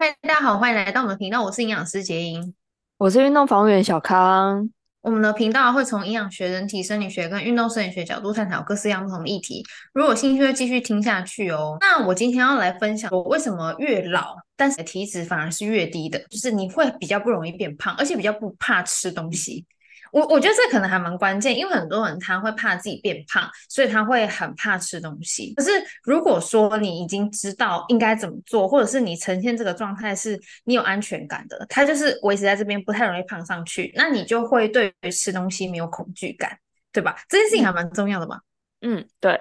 嗨，大家好，欢迎来到我们的频道，我是营养师杰英，我是运动防护员小康。我们的频道会从营养学、人体生理学跟运动生理学角度探讨各式各样不同的议题。如果有兴趣，就继续听下去哦。那我今天要来分享我为什么越老，但是体脂反而是越低的，就是你会比较不容易变胖，而且比较不怕吃东西。我我觉得这可能还蛮关键，因为很多人他会怕自己变胖，所以他会很怕吃东西。可是如果说你已经知道应该怎么做，或者是你呈现这个状态是你有安全感的，他就是维持在这边不太容易胖上去，那你就会对于吃东西没有恐惧感，对吧？这件事情还蛮重要的嘛？嗯，对。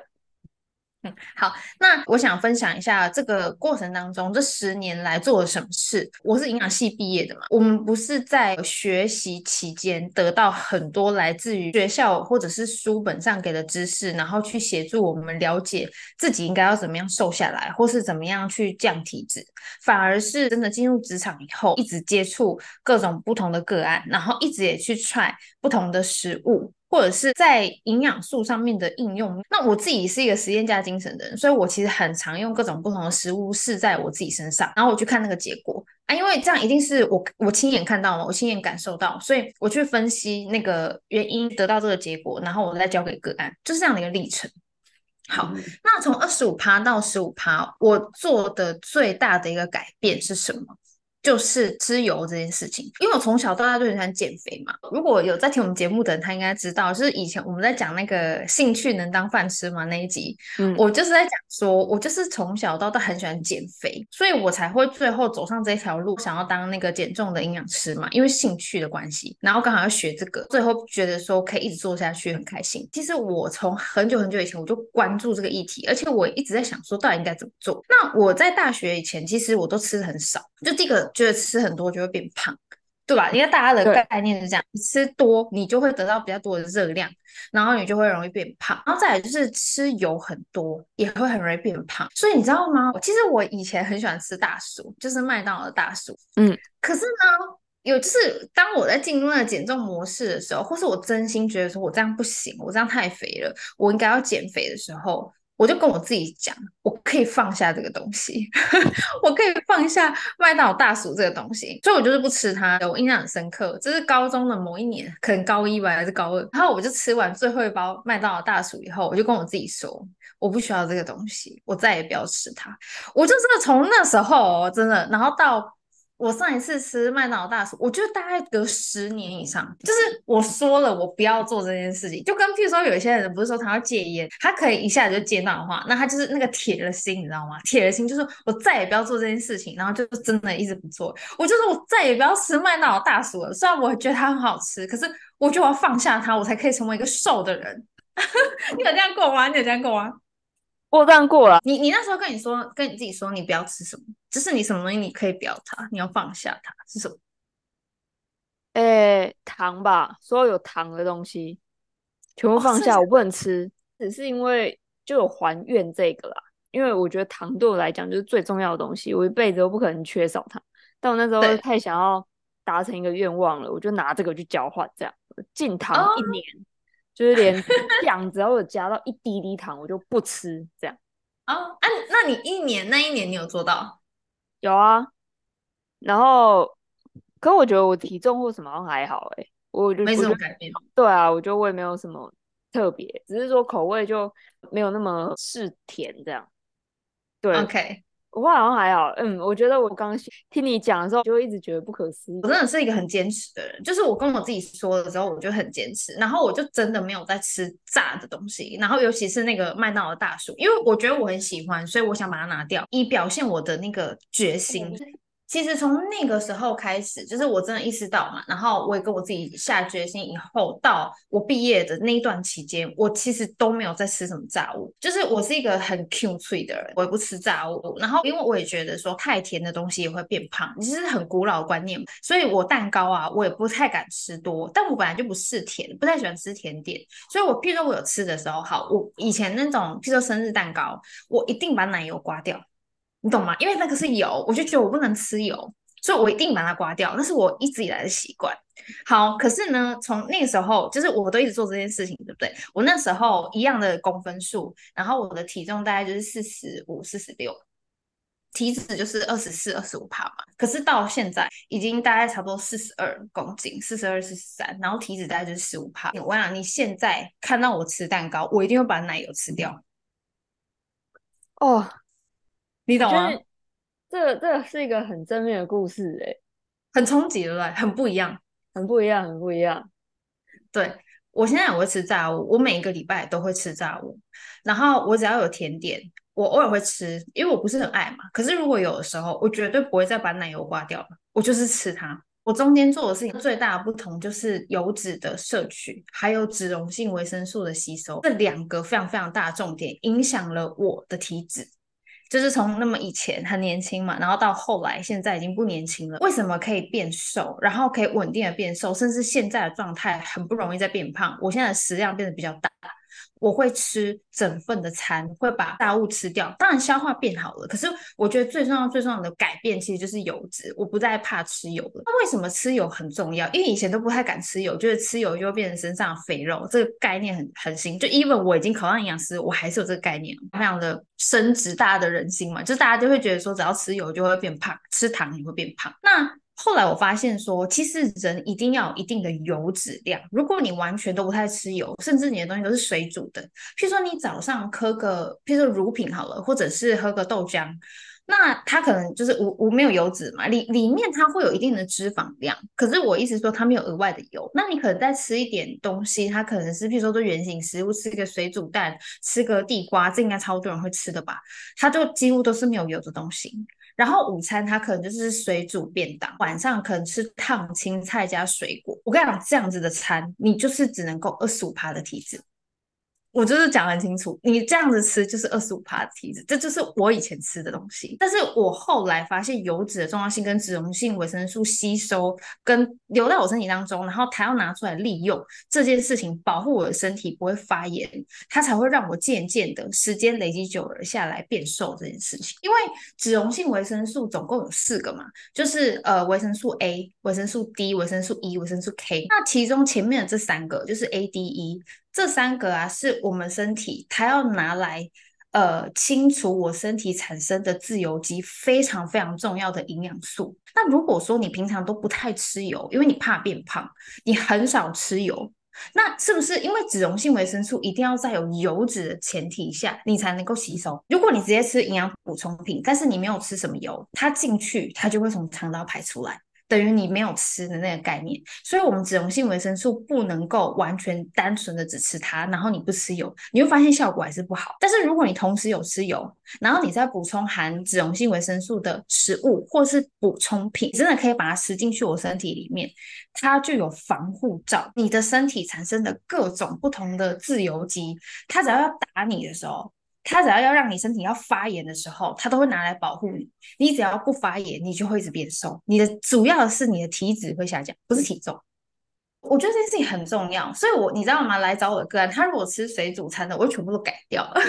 好，那我想分享一下这个过程当中这十年来做了什么事。我是营养系毕业的嘛，我们不是在学习期间得到很多来自于学校或者是书本上给的知识，然后去协助我们了解自己应该要怎么样瘦下来，或是怎么样去降体脂，反而是真的进入职场以后，一直接触各种不同的个案，然后一直也去 try 不同的食物。或者是在营养素上面的应用，那我自己是一个实验家精神的人，所以我其实很常用各种不同的食物试在我自己身上，然后我去看那个结果啊，因为这样一定是我我亲眼看到嘛，我亲眼感受到，所以我去分析那个原因，得到这个结果，然后我再交给个案，就是这样的一个历程。好，那从二十五趴到十五趴，我做的最大的一个改变是什么？就是吃油这件事情，因为我从小到大就很喜欢减肥嘛。如果有在听我们节目的人，他应该知道，就是以前我们在讲那个兴趣能当饭吃吗那一集，嗯，我就是在讲说，我就是从小到大很喜欢减肥，所以我才会最后走上这条路，想要当那个减重的营养师嘛，因为兴趣的关系，然后刚好要学这个，最后觉得说可以一直做下去，很开心。其实我从很久很久以前我就关注这个议题，而且我一直在想说，到底应该怎么做。那我在大学以前，其实我都吃的很少，就这个。觉得吃很多就会变胖，对吧？因为大家的概念是这样，你吃多你就会得到比较多的热量，然后你就会容易变胖。然后再来就是吃油很多也会很容易变胖。所以你知道吗？其实我以前很喜欢吃大薯，就是麦当劳的大薯。嗯，可是呢，有就是当我在进入那个减重模式的时候，或是我真心觉得说我这样不行，我这样太肥了，我应该要减肥的时候。我就跟我自己讲，我可以放下这个东西，我可以放下麦当劳大薯这个东西，所以我就是不吃它。我印象很深刻，这是高中的某一年，可能高一吧，还是高二。然后我就吃完最后一包麦当劳大薯以后，我就跟我自己说，我不需要这个东西，我再也不要吃它。我就真的从那时候真的，然后到。我上一次吃麦当劳大薯，我觉得大概隔十年以上。就是我说了，我不要做这件事情，就跟譬如说有一些人不是说他要戒烟，他可以一下子就戒断的话，那他就是那个铁了心，你知道吗？铁了心就是我再也不要做这件事情，然后就真的一直不做。我就说我再也不要吃麦当劳大薯了，虽然我觉得它很好吃，可是我就要放下它，我才可以成为一个瘦的人。你有这样过吗？你有这样过吗？我这样过了。你你那时候跟你说，跟你自己说，你不要吃什么，就是你什么东西你可以不要它，你要放下它，是什么？诶，糖吧，所有有糖的东西全部放下，哦、我不能吃。只是因为就有还愿这个啦，因为我觉得糖对我来讲就是最重要的东西，我一辈子都不可能缺少它。但我那时候太想要达成一个愿望了，我就拿这个去交换，这样禁糖一年。哦就是连酱只要有加到一滴滴糖，我就不吃这样。啊，啊，那你一年那一年你有做到？有啊。然后，可我觉得我体重或什么好像还好诶、欸，我就没什么改变。对啊，我觉得我也没有什么特别，只是说口味就没有那么是甜这样。对，OK。我好像还好，嗯，我觉得我刚听你讲的时候，就一直觉得不可思议。我真的是一个很坚持的人，就是我跟我自己说的时候，我就很坚持，然后我就真的没有在吃炸的东西，然后尤其是那个麦当劳大薯，因为我觉得我很喜欢，所以我想把它拿掉，以表现我的那个决心。其实从那个时候开始，就是我真的意识到嘛，然后我也跟我自己下决心，以后到我毕业的那一段期间，我其实都没有在吃什么炸物，就是我是一个很 Q 脆的人，我也不吃炸物。然后因为我也觉得说太甜的东西也会变胖，其实很古老的观念，所以我蛋糕啊，我也不太敢吃多。但我本来就不是甜，不太喜欢吃甜点，所以我譬如说我有吃的时候，好，我以前那种譬如说生日蛋糕，我一定把奶油刮掉。你懂吗？因为那个是油，我就觉得我不能吃油，所以我一定把它刮掉。那是我一直以来的习惯。好，可是呢，从那个时候，就是我都一直做这件事情，对不对？我那时候一样的公分数，然后我的体重大概就是四十五、四十六，体脂就是二十四、二十五趴嘛。可是到现在已经大概差不多四十二公斤，四十二、四十三，然后体脂大概就是十五趴。我想你现在看到我吃蛋糕，我一定会把奶油吃掉。哦，你懂吗？这这是一个很正面的故事，哎，很冲击，对不对？很不一样，很不一样，很不一样。对，我现在也会吃炸物，我每一个礼拜都会吃炸物，然后我只要有甜点，我偶尔会吃，因为我不是很爱嘛。可是如果有的时候，我绝对不会再把奶油刮掉了，我就是吃它。我中间做的事情最大的不同就是油脂的摄取，还有脂溶性维生素的吸收，这两个非常非常大的重点，影响了我的体脂。就是从那么以前很年轻嘛，然后到后来现在已经不年轻了。为什么可以变瘦，然后可以稳定的变瘦，甚至现在的状态很不容易再变胖？我现在的食量变得比较大。我会吃整份的餐，会把大物吃掉，当然消化变好了。可是我觉得最重要、最重要的改变其实就是油脂，我不再怕吃油了。那为什么吃油很重要？因为以前都不太敢吃油，觉得吃油就会变成身上肥肉，这个概念很很新。就 even 我已经考上营养师，我还是有这个概念，非常的深植大家的人心嘛。就大家就会觉得说，只要吃油就会变胖，吃糖也会变胖。那后来我发现说，其实人一定要有一定的油脂量。如果你完全都不太吃油，甚至你的东西都是水煮的，譬如说你早上喝个，譬如说乳品好了，或者是喝个豆浆，那它可能就是无无没有油脂嘛，里里面它会有一定的脂肪量。可是我意思说，它没有额外的油。那你可能再吃一点东西，它可能是譬如说做原型食物，吃一个水煮蛋，吃个地瓜，这应该超多人会吃的吧？它就几乎都是没有油的东西。然后午餐它可能就是水煮便当，晚上可能吃烫青菜加水果。我跟你讲，这样子的餐，你就是只能够二十五趴的体质。我就是讲很清楚，你这样子吃就是二十五趴的体脂，这就是我以前吃的东西。但是我后来发现油脂的重要性跟脂溶性维生素吸收跟留在我身体当中，然后它要拿出来利用这件事情，保护我的身体不会发炎，它才会让我渐渐的时间累积久了下来变瘦这件事情。因为脂溶性维生素总共有四个嘛，就是呃维生素 A、维生素 D、维生素 E、维生素 K。那其中前面的这三个就是 A、D、E。这三个啊，是我们身体它要拿来呃清除我身体产生的自由基，非常非常重要的营养素。那如果说你平常都不太吃油，因为你怕变胖，你很少吃油，那是不是因为脂溶性维生素一定要在有油脂的前提下，你才能够吸收？如果你直接吃营养补充品，但是你没有吃什么油，它进去它就会从肠道排出来。等于你没有吃的那个概念，所以我们脂溶性维生素不能够完全单纯的只吃它，然后你不吃油，你会发现效果还是不好。但是如果你同时有吃油，然后你再补充含脂溶性维生素的食物或是补充品，真的可以把它吃进去我身体里面，它就有防护罩。你的身体产生的各种不同的自由基，它只要要打你的时候。它只要要让你身体要发炎的时候，它都会拿来保护你。你只要不发炎，你就会一直变瘦。你的主要的是你的体脂会下降，不是体重。我觉得这件事情很重要，所以我你知道吗？来找我的个案，他如果吃水煮餐的，我就全部都改掉 他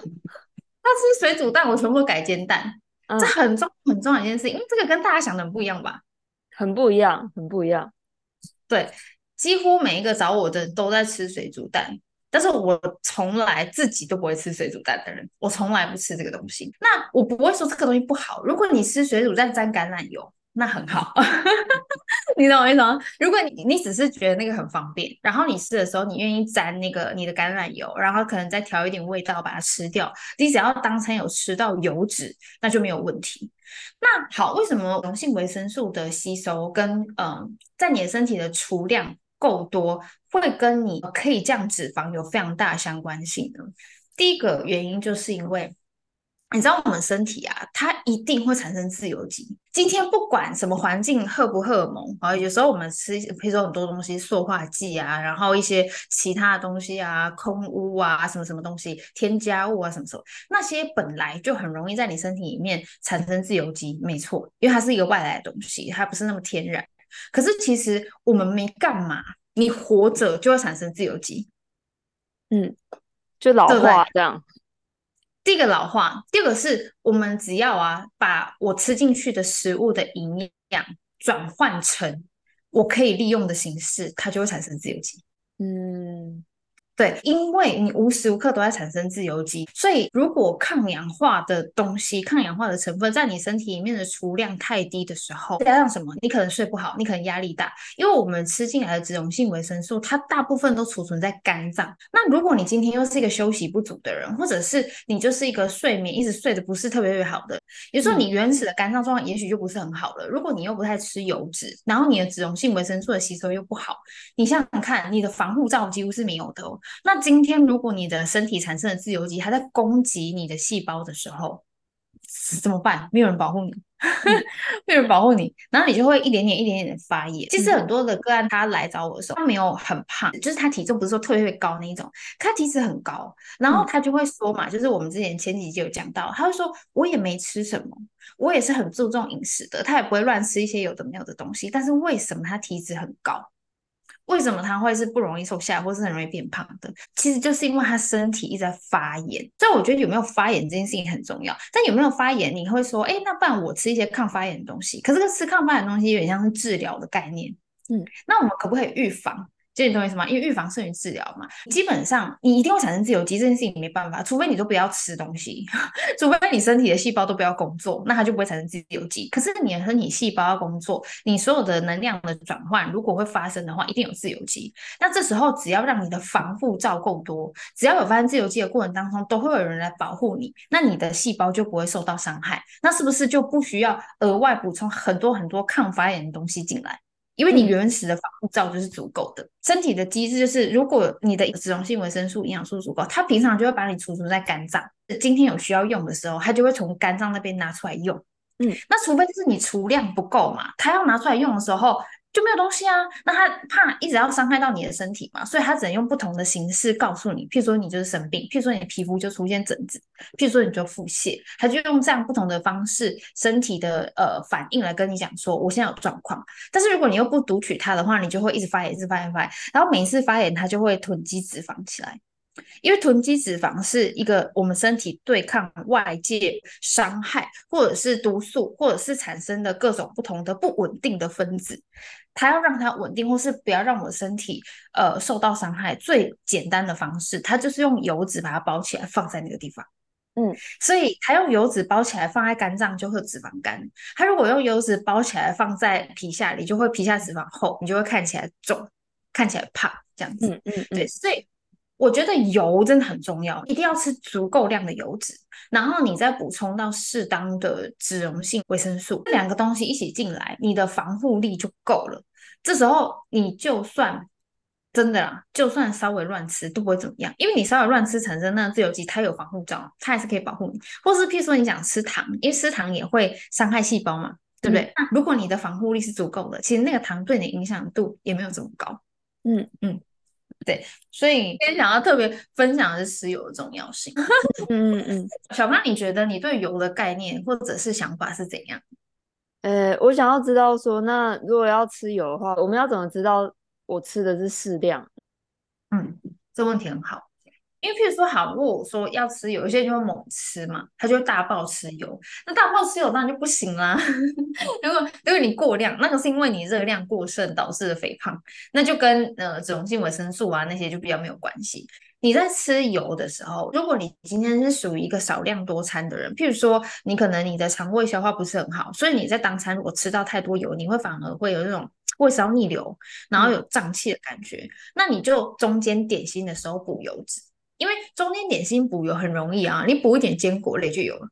吃水煮蛋，我全部都改煎蛋。嗯、这很重很重要一件事情，因为这个跟大家想的很不一样吧？很不一样，很不一样。对，几乎每一个找我的都在吃水煮蛋。但是我从来自己都不会吃水煮蛋的人，我从来不吃这个东西。那我不会说这个东西不好。如果你吃水煮蛋沾橄榄油，那很好，你懂我意思吗？如果你你只是觉得那个很方便，然后你吃的时候你愿意沾那个你的橄榄油，然后可能再调一点味道把它吃掉，你只要当餐有吃到油脂，那就没有问题。那好，为什么溶性维生素的吸收跟嗯，在你的身体的储量够多，会跟你可以降脂肪有非常大相关性的。第一个原因就是因为，你知道我们身体啊，它一定会产生自由基。今天不管什么环境荷不荷尔蒙啊，有时候我们吃，比如说很多东西，塑化剂啊，然后一些其他的东西啊，空污啊，什么什么东西，添加物啊，什么什么，那些本来就很容易在你身体里面产生自由基，没错，因为它是一个外来的东西，它不是那么天然。可是其实我们没干嘛，你活着就会产生自由基，嗯，就老化这样。第一个老化，第二个是我们只要啊，把我吃进去的食物的营养转换成我可以利用的形式，它就会产生自由基。嗯，对，因为你无时无刻都在产生自由基，所以如果抗氧化的东西、抗氧化的成分在你身体里面的储量太低的时候，加上什么？你可能睡不好，你可能压力大，因为我们吃进来的脂溶性维生素，它大部分都储存在肝脏。那如果你今天又是一个休息不足的人，或者是你就是一个睡眠一直睡得不是特别特别好的，也就是说你原始的肝脏状况也许就不是很好了。如果你又不太吃油脂，然后你的脂溶性维生素的吸收又不好，你想想看，你的防护罩几乎是没有的哦。那今天，如果你的身体产生的自由基它在攻击你的细胞的时候，怎么办？没有人保护你，没有人保护你，然后你就会一点点、一点点的发炎。其实很多的个案，他来找我的时候，他没有很胖，就是他体重不是说特别特别高那一种，他体脂很高，然后他就会说嘛，就是我们之前前几集有讲到，他会说我也没吃什么，我也是很注重饮食的，他也不会乱吃一些有的没有的东西，但是为什么他体脂很高？为什么他会是不容易瘦下来，或是很容易变胖的？其实就是因为他身体一直在发炎。所以我觉得有没有发炎这件事情很重要。但有没有发炎，你会说，哎，那不然我吃一些抗发炎的东西。可是这个吃抗发炎的东西有点像是治疗的概念。嗯，那我们可不可以预防？这你懂我意思吗？因为预防胜于治疗嘛。基本上你一定会产生自由基，这件事情你没办法，除非你都不要吃东西，除非你身体的细胞都不要工作，那它就不会产生自由基。可是你的身体细胞要工作，你所有的能量的转换如果会发生的话，一定有自由基。那这时候只要让你的防护罩够多，只要有发生自由基的过程当中，都会有人来保护你，那你的细胞就不会受到伤害。那是不是就不需要额外补充很多很多抗发炎的东西进来？因为你原始的防护罩就是足够的，身体的机制就是，如果你的脂溶性维生素、营养素足够，它平常就会把你储存在肝脏，今天有需要用的时候，它就会从肝脏那边拿出来用。嗯，那除非就是你储量不够嘛，它要拿出来用的时候。就没有东西啊，那他怕一直要伤害到你的身体嘛，所以他只能用不同的形式告诉你，譬如说你就是生病，譬如说你的皮肤就出现疹子，譬如说你就腹泻，他就用这样不同的方式，身体的呃反应来跟你讲说，我现在有状况。但是如果你又不读取它的话，你就会一直发炎，一直发炎，发炎，然后每一次发炎，它就会囤积脂肪起来。因为囤积脂肪是一个我们身体对抗外界伤害，或者是毒素，或者是产生的各种不同的不稳定的分子，它要让它稳定，或是不要让我的身体呃受到伤害，最简单的方式，它就是用油脂把它包起来放在那个地方。嗯，所以它用油脂包起来放在肝脏就会脂肪肝，它如果用油脂包起来放在皮下里，就会皮下脂肪厚，你就会看起来肿，看起来胖这样子。嗯嗯，嗯，对，所以。我觉得油真的很重要，一定要吃足够量的油脂，然后你再补充到适当的脂溶性维生素，这两个东西一起进来，你的防护力就够了。这时候你就算真的啦，就算稍微乱吃都不会怎么样，因为你稍微乱吃产生那个自由基，它有防护罩，它还是可以保护你。或是譬如说你想吃糖，因为吃糖也会伤害细胞嘛，对不对？嗯。那如果你的防护力是足够的，其实那个糖对你影响度也没有这么高。嗯嗯。对，所以今天想要特别分享的是石油的重要性。嗯嗯嗯，小胖，你觉得你对油的概念或者是想法是怎样？呃，我想要知道说，那如果要吃油的话，我们要怎么知道我吃的是适量？嗯，这问题很好。因为譬如说，好，如果我说要吃油，有些人就会猛吃嘛，他就会大爆吃油。那大爆吃油当然就不行啦。如果如果你过量，那个是因为你热量过剩导致的肥胖，那就跟呃脂溶性维生素啊那些就比较没有关系。你在吃油的时候，如果你今天是属于一个少量多餐的人，譬如说你可能你的肠胃消化不是很好，所以你在当餐如果吃到太多油，你会反而会有那种胃烧逆流，然后有胀气的感觉。嗯。那你就中间点心的时候补油脂。因为中间点心补油很容易啊，你补一点坚果类就有了。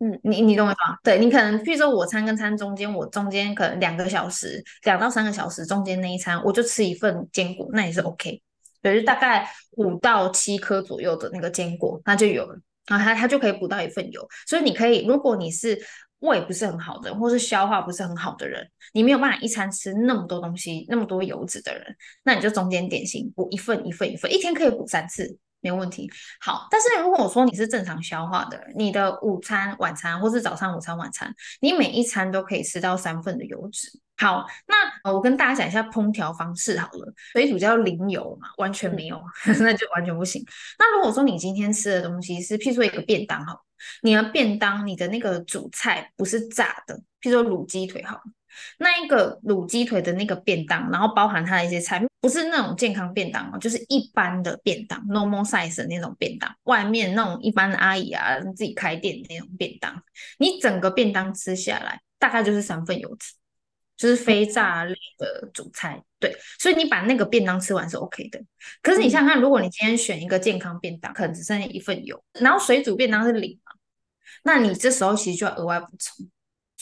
嗯，你你懂我意思吗？对，你可能，譬如说我餐跟餐中间，我中间可能两个小时，两到三个小时中间那一餐，我就吃一份坚果，那也是 OK。对，就大概五到七颗左右的那个坚果，那就有了。然后它它就可以补到一份油。所以你可以，如果你是胃不是很好的，或是消化不是很好的人，你没有办法一餐吃那么多东西，那么多油脂的人，那你就中间点心补一份一份一份，一天可以补三次。没有问题。好，但是如果我说你是正常消化的，你的午餐、晚餐，或是早上、午餐、晚餐，你每一餐都可以吃到三份的油脂。好，那我跟大家讲一下烹调方式好了。水煮叫零油嘛，完全没有，嗯、那就完全不行。那如果说你今天吃的东西是，譬如说一个便当好，你的便当你的那个主菜不是炸的，譬如说卤鸡腿好，那一个卤鸡腿的那个便当，然后包含它的一些菜，不是那种健康便当哦，就是一般的便当，normal size 的那种便当，外面那种一般的阿姨啊自己开店的那种便当，你整个便当吃下来大概就是三份油脂，就是非炸类的主菜，对，所以你把那个便当吃完是 OK 的。可是你想想看，如果你今天选一个健康便当，可能只剩下一份油，然后水煮便当是零嘛，那你这时候其实就要额外补充。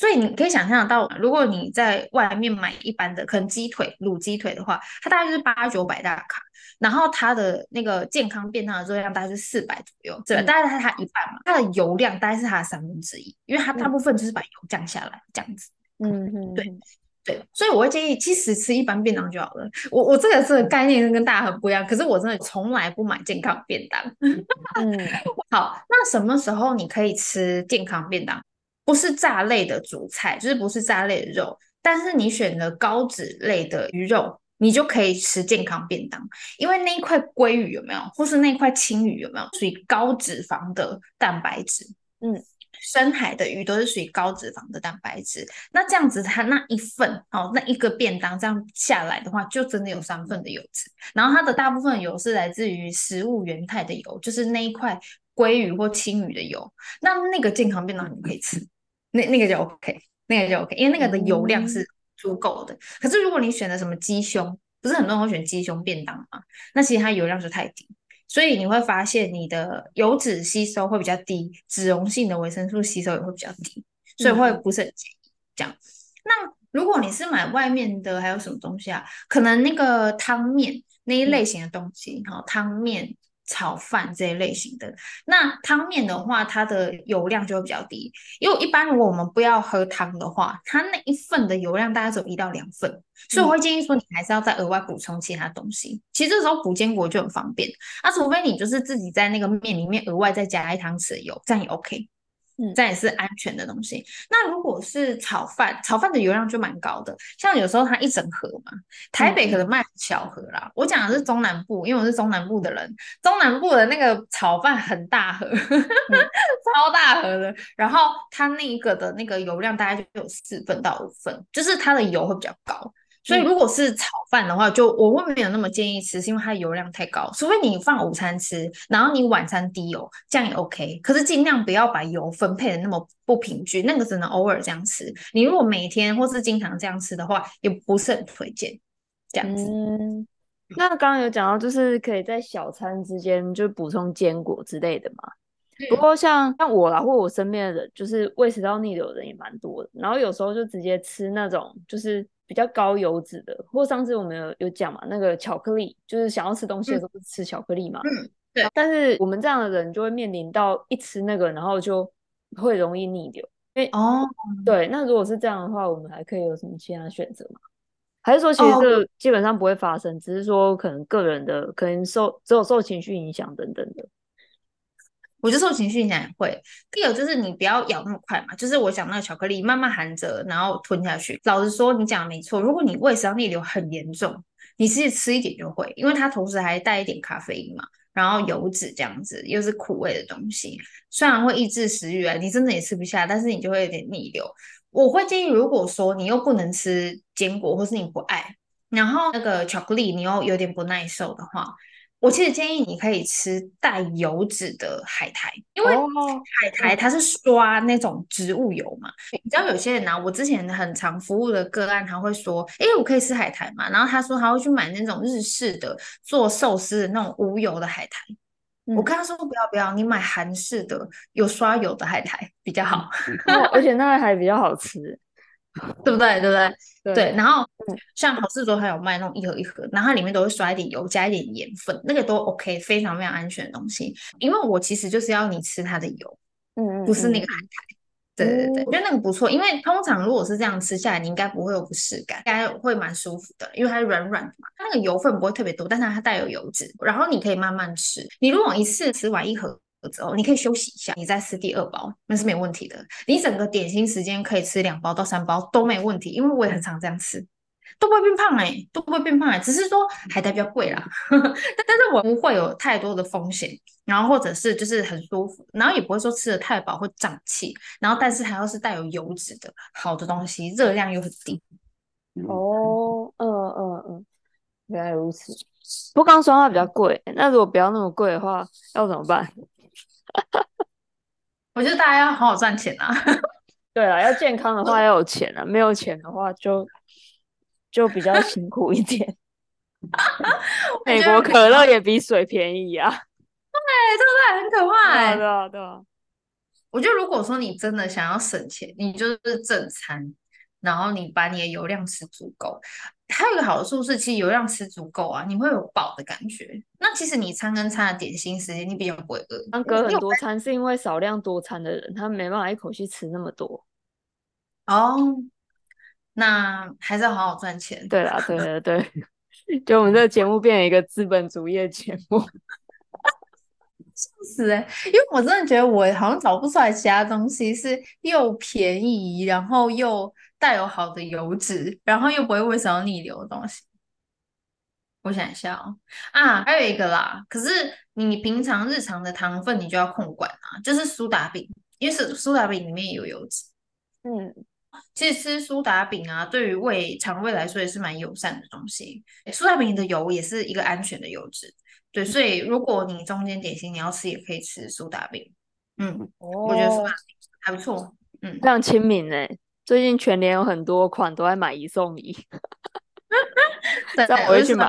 所以你可以想象到，如果你在外面买一般的，可能鸡腿、卤鸡腿的话，它大概就是八九百大卡，然后它的那个健康便当的热量大概是四百左右，对，大概是它一半嘛，它的油量大概是它的三分之一，因为它大部分就是把油降下来这样子。嗯嗯，对对，所以我会建议，其实吃一般便当就好了。我我这个这个概念跟大家很不一样，可是我真的从来不买健康便当。嗯，好，那什么时候你可以吃健康便当？不是炸类的主菜，就是不是炸类的肉，但是你选了高脂类的鱼肉，你就可以吃健康便当，因为那一块鲑鱼有没有，或是那块青鱼有没有，属于高脂肪的蛋白质。嗯，深海的鱼都是属于高脂肪的蛋白质。那这样子，它那一份哦，那一个便当这样下来的话，就真的有三份的油脂。然后它的大部分油是来自于食物原态的油，就是那一块鲑鱼或青鱼的油。那那个健康便当你可以吃。那那个就 OK，那个就 OK，因为那个的油量是足够的。嗯、可是如果你选的什么鸡胸，不是很多人会选鸡胸便当吗？那其实它油量就太低，所以你会发现你的油脂吸收会比较低，脂溶性的维生素吸收也会比较低，所以会不是很建议这样。嗯、那如果你是买外面的，还有什么东西啊？可能那个汤面那一类型的东西，哈、嗯，汤面。炒饭这一类型的，那汤面的话，它的油量就会比较低，因为一般如果我们不要喝汤的话，它那一份的油量大概只有一到两份，所以我会建议说，你还是要再额外补充其他东西。其实这时候补坚果就很方便，那除非你就是自己在那个面里面额外再加一汤匙的油，这样也 OK。嗯，这也是安全的东西。那如果是炒饭，炒饭的油量就蛮高的，像有时候它一整盒嘛，台北可能卖小盒啦。嗯、我讲的是中南部，因为我是中南部的人，中南部的那个炒饭很大盒，嗯、超大盒的。然后它那一个的那个油量大概就有四份到五份，就是它的油会比较高。所以如果是炒饭的话，就我会没有那么建议吃，是因为它油量太高。除非你放午餐吃，然后你晚餐低油，这样也 OK。可是尽量不要把油分配的那么不平均，那个只能偶尔这样吃。你如果每天或是经常这样吃的话，也不是很推荐这样子。嗯，那刚刚有讲到，就是可以在小餐之间就补充坚果之类的嘛。不过像像我啦，或我身边的人，就是胃食道逆流的人也蛮多的。然后有时候就直接吃那种就是。比较高油脂的，或上次我们有有讲嘛，那个巧克力，就是想要吃东西的时候吃巧克力嘛。嗯，对。但是我们这样的人就会面临到一吃那个，然后就会容易逆流。因为哦，对。那如果是这样的话，我们还可以有什么其他选择吗？还是说其实这基本上不会发生，只是说可能个人的可能受只有受情绪影响等等的。我就受情绪影响也会。第二就是你不要咬那么快嘛，就是我讲那个巧克力，慢慢含着，然后吞下去。老实说，你讲的没错。如果你胃食道逆流很严重，你其实吃一点就会，因为它同时还带一点咖啡因嘛，然后油脂这样子，又是苦味的东西，虽然会抑制食欲啊，你真的也吃不下，但是你就会有点逆流。我会建议，如果说你又不能吃坚果，或是你不爱，然后那个巧克力你又有点不耐受的话。我其实建议你可以吃带油脂的海苔，因为海苔它是刷那种植物油嘛。你知道有些人呢、啊，我之前很常服务的个案，他会说：“哎，我可以吃海苔嘛？”然后他说他会去买那种日式的做寿司的那种无油的海苔。嗯、我跟他说：“不要不要，你买韩式的有刷油的海苔比较好，哦、而且那个还比较好吃。” 对不对？对不对？对，对。然后像好事多还有卖那种一盒一盒，然后它里面都会刷一点油，加一点盐分，那个都 OK，非常非常安全的东西。因为我其实就是要你吃它的油，嗯，不是那个海苔。对对对，觉得那个不错，因为通常如果是这样吃下来，你应该不会有不适感，应该会蛮舒服的，因为它是软软的嘛，它那个油分不会特别多，但是它带有油脂，然后你可以慢慢吃。你如果一次吃完一盒。之后你可以休息一下，你再吃第二包，那是没问题的。你整个点心时间可以吃两包到三包都没问题，因为我也很常这样吃，都不会变胖哎、欸，都不会变胖哎、欸，只是说海苔比较贵啦，但但是我不会有太多的风险，然后或者是就是很舒服，然后也不会说吃的太饱会胀气，然后但是还要是带有油脂的好的东西，热量又很低。哦，嗯嗯嗯。原来如此。不过刚说它比较贵，那如果不要那么贵的话，要怎么办？我觉得大家要好好赚钱啊。对啊，要健康的话要有钱啊，没有钱的话就就比较辛苦一点。美国可乐也比水便宜啊。对，这个很可怕哎。对啊，对啊。我觉得如果说你真的想要省钱，你就是正餐，然后你把你的油量吃足够。还有一个好处是，其实油量吃足够啊，你会有饱的感觉。那其实你餐跟餐的点心时间，你比较不会饿。隔很多餐是因为少量多餐的人，他没办法一口气吃那么多。哦，那还是要好好赚钱。对啦，对对对，就我们这个节目变成一个资本主义的节目。笑死哎！因为我真的觉得我好像找不出来其他东西是又便宜，然后又带有好的油脂，然后又不会胃食道逆流的东西。我想一下哦，啊，还有一个啦。可是你平常日常的糖分你就要控管啊，就是苏打饼，因为是苏打饼里面有油脂。嗯，其实吃苏打饼啊，对于胃肠胃来说也是蛮友善的东西。苏打饼的油也是一个安全的油脂。对，所以如果你中间点心你要吃，也可以吃苏打饼。嗯，哦、我觉得苏打饼还不错。嗯，非常亲民诶。最近全年有很多款都在买一送一，这样我会去买。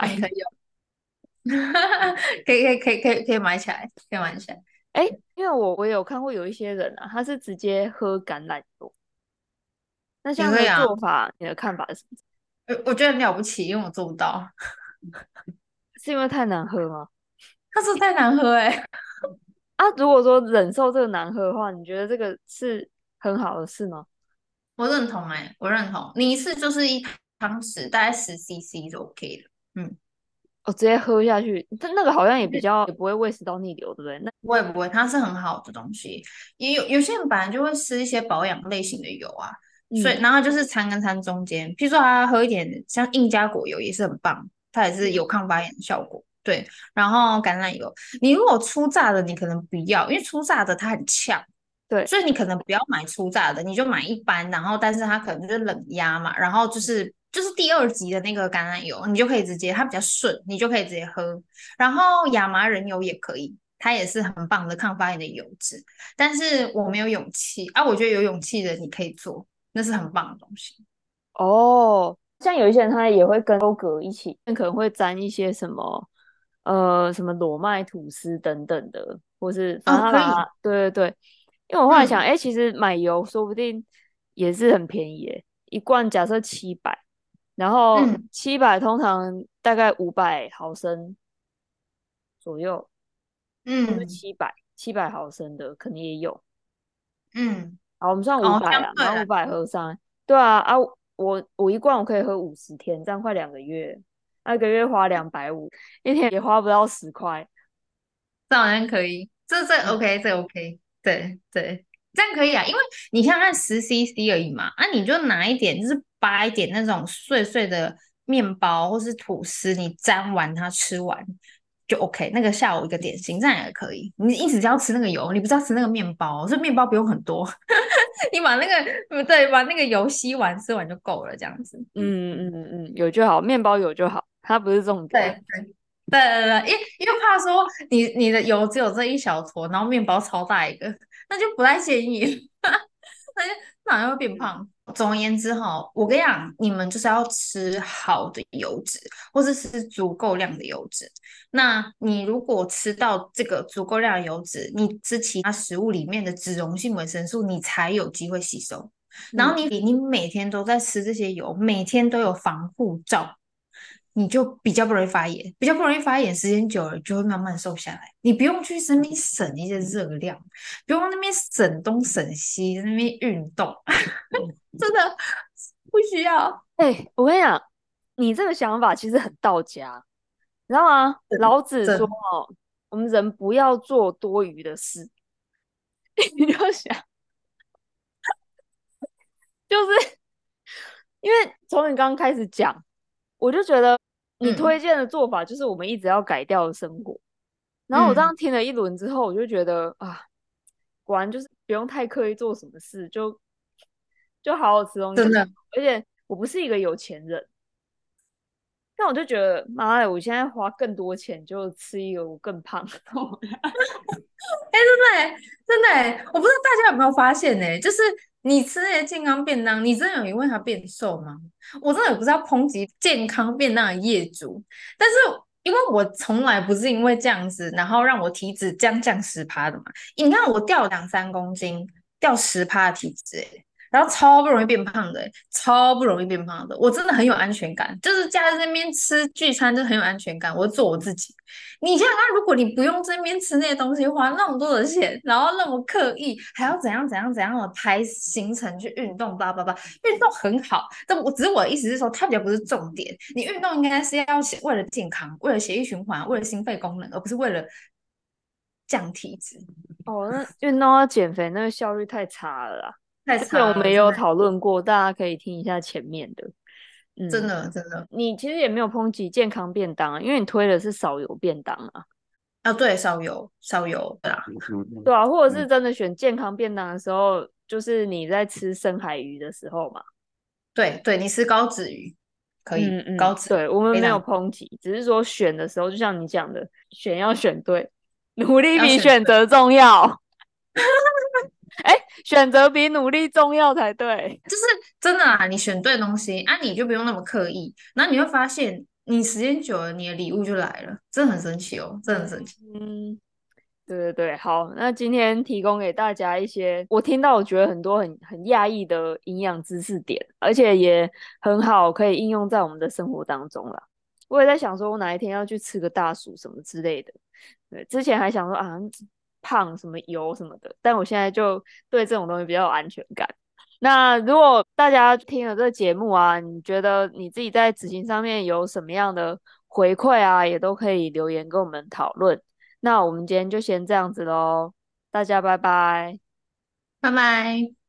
可以可以可以可以可以买起来，可以买起来。哎，因为我我有看过有一些人啊，他是直接喝橄榄油。那这样的做法，你，啊、你的看法是什么？我我觉得很了不起，因为我做不到。是因为太难喝吗？他说太难喝哎、欸，啊，如果说忍受这个难喝的话，你觉得这个是很好的事吗？我认同哎、欸，我认同。你一次就是一汤匙，大概十 CC 就 OK 了。嗯，我直接喝下去，但那个好像也比较也不会胃食道逆流，对不对？那不会不会，它是很好的东西。也有有些人本来就会吃一些保养类型的油啊，嗯、所以然后就是餐跟餐中间，譬如说他喝一点像印加果油也是很棒。它也是有抗发炎的效果，对。然后橄榄油，你如果粗榨的，你可能不要，因为粗榨的它很呛，对。所以你可能不要买粗榨的，你就买一般。然后，但是它可能就是冷压嘛，然后就是就是第二级的那个橄榄油，你就可以直接，它比较顺，你就可以直接喝。然后亚麻仁油也可以，它也是很棒的抗发炎的油脂。但是我没有勇气啊，我觉得有勇气的你可以做，那是很棒的东西。哦。像有一些人，他也会跟欧格一起，可能会沾一些什么，呃，什么裸麦吐司等等的，或是啊，哦、对对对。因为我后来想，哎、嗯。欸，其实买油说不定也是很便宜，哎，一罐假设七百，然后七百通常大概五百毫升左右，嗯，七百七百毫升的肯定也有，嗯，好，我们算五百啊，然后五百喝上，对啊啊。我我一罐我可以喝五十天，这样快两个月，那一个月花两百五，一天也花不到十块，这好像可以，这这 OK，这 OK，对对，这样可以啊，因为你看看十 CC 而已嘛，啊，你就拿一点，就是扒一点那种碎碎的面包或是吐司，你沾完它吃完。就 OK，那个下午一个点心这样也可以。你一直要吃那个油，你不知道吃那个面包，所以面包不用很多，你把那个对，把那个油吸完吃完就够了，这样子。嗯嗯嗯，有就好，面包有就好，它不是重点。对对对对对，因因为怕说你你的油只有这一小坨，然后面包超大一个，那就不太建议，那就那好像会变胖。总而言之哈，我跟你讲，你们就是要吃好的油脂，或者是吃足够量的油脂。那你如果吃到这个足够量的油脂，你吃其他食物里面的脂溶性维生素，你才有机会吸收。然后你你每天都在吃这些油，每天都有防护罩。你就比较不容易发炎，比较不容易发炎，时间久了就会慢慢瘦下来。你不用去身边省一些热量，不用那边省东省西，在那边运动，真的不需要。哎、欸，我跟你讲，你这个想法其实很道家，你知道吗？老子说哦，我们人不要做多余的事。你要想，就是因为从你刚刚开始讲。我就觉得你推荐的做法就是我们一直要改掉的生活，嗯、然后我这样听了一轮之后，我就觉得、嗯、啊，果然就是不用太刻意做什么事，就就好好吃东西。真的，而且我不是一个有钱人，但我就觉得，妈的，我现在花更多钱就吃一个我更胖的。哎、欸，真的，真的，我不知道大家有没有发现呢？就是你吃那些健康便当，你真的有因为它变瘦吗？我真的也不是要抨击健康便当的业主，但是因为我从来不是因为这样子，然后让我体脂降降十趴的嘛。你看我掉两三公斤，掉十趴的体脂，欸，然后超不容易变胖的，超不容易变胖的，我真的很有安全感，就是假日那边吃聚餐就很有安全感，我做我自己。你想想看，如果你不用这边吃那些东西，花那么多的钱，然后那么刻意，还要怎样怎样怎样的排行程去运动，叭叭叭，运动很好，但我只是我的意思是说，它比较不是重点。你运动应该是要为了健康，为了血液循环，为了心肺功能，而不是为了降体脂。哦，那运动要减肥，那个效率太差了啦。太差了，我没有讨论过，大家可以听一下前面的。嗯，真的真的，你其实也没有抨击健康便当啊，因为你推的是少油便当啊。啊，对，少油少油，对啊，对啊，或者是真的选健康便当的时候，就是你在吃深海鱼的时候嘛。对对，你吃高脂鱼可以，嗯嗯，高脂。对，我们没有抨击，只是说选的时候，就像你讲的，选要选对，努力比选择重要。哎，选择比努力重要才对，就是真的啊！你选对东西啊，你就不用那么刻意，然后你会发现，你时间久了，你的礼物就来了，真的很神奇哦，真的很神奇。嗯，对对对，好，那今天提供给大家一些我听到我觉得很多很很讶异的营养知识点，而且也很好可以应用在我们的生活当中了。我也在想说，我哪一天要去吃个大薯什么之类的。对，之前还想说啊。胖什么油什么的，但我现在就对这种东西比较有安全感。那如果大家听了这个节目啊，你觉得你自己在执行上面有什么样的回馈啊，也都可以留言跟我们讨论。那我们今天就先这样子喽，大家拜拜，拜拜。